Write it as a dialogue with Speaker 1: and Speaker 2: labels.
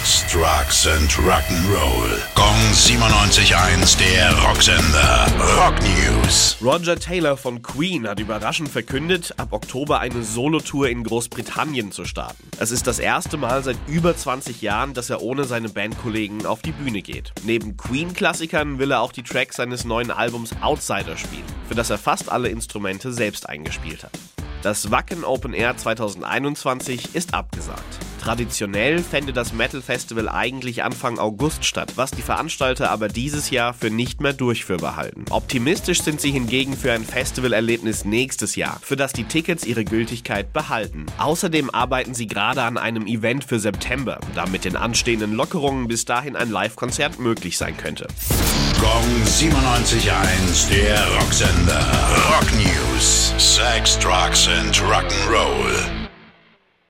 Speaker 1: Sex, Drugs and Rock'n'Roll. Gong 97.1, der Rocksender. Rock News.
Speaker 2: Roger Taylor von Queen hat überraschend verkündet, ab Oktober eine Solotour in Großbritannien zu starten. Es ist das erste Mal seit über 20 Jahren, dass er ohne seine Bandkollegen auf die Bühne geht. Neben Queen-Klassikern will er auch die Tracks seines neuen Albums Outsider spielen, für das er fast alle Instrumente selbst eingespielt hat. Das Wacken Open Air 2021 ist abgesagt. Traditionell fände das Metal Festival eigentlich Anfang August statt, was die Veranstalter aber dieses Jahr für nicht mehr durchführbar halten. Optimistisch sind sie hingegen für ein Festivalerlebnis nächstes Jahr, für das die Tickets ihre Gültigkeit behalten. Außerdem arbeiten sie gerade an einem Event für September, da mit den anstehenden Lockerungen bis dahin ein Live-Konzert möglich sein könnte.
Speaker 1: Gong 97.1, der Rocksender. Rock News. Sex, Drugs and Rock'n'Roll.